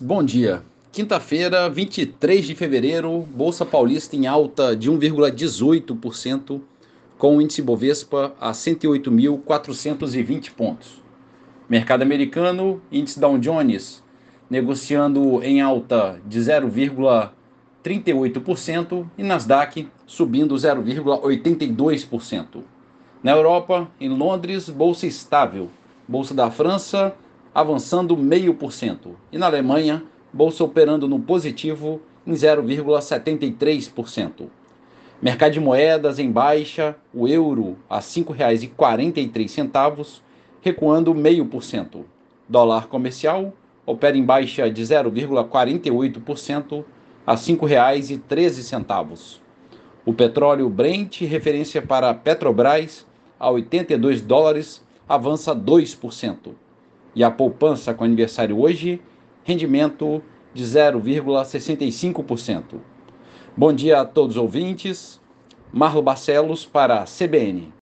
Bom dia. Quinta-feira, 23 de fevereiro, Bolsa Paulista em alta de 1,18%, com o índice Bovespa a 108.420 pontos. Mercado americano, índice Dow Jones negociando em alta de 0,38% e Nasdaq subindo 0,82%. Na Europa, em Londres, bolsa estável. Bolsa da França avançando 0,5%. E na Alemanha, bolsa operando no positivo em 0,73%. Mercado de moedas em baixa, o euro a R$ 5,43, recuando 0,5%. Dólar comercial opera em baixa de 0,48% a R$ 5,13. O petróleo Brent, referência para Petrobras, a 82 dólares, avança 2% e a poupança com aniversário hoje, rendimento de 0,65%. Bom dia a todos os ouvintes. Marlo Barcelos para a CBN.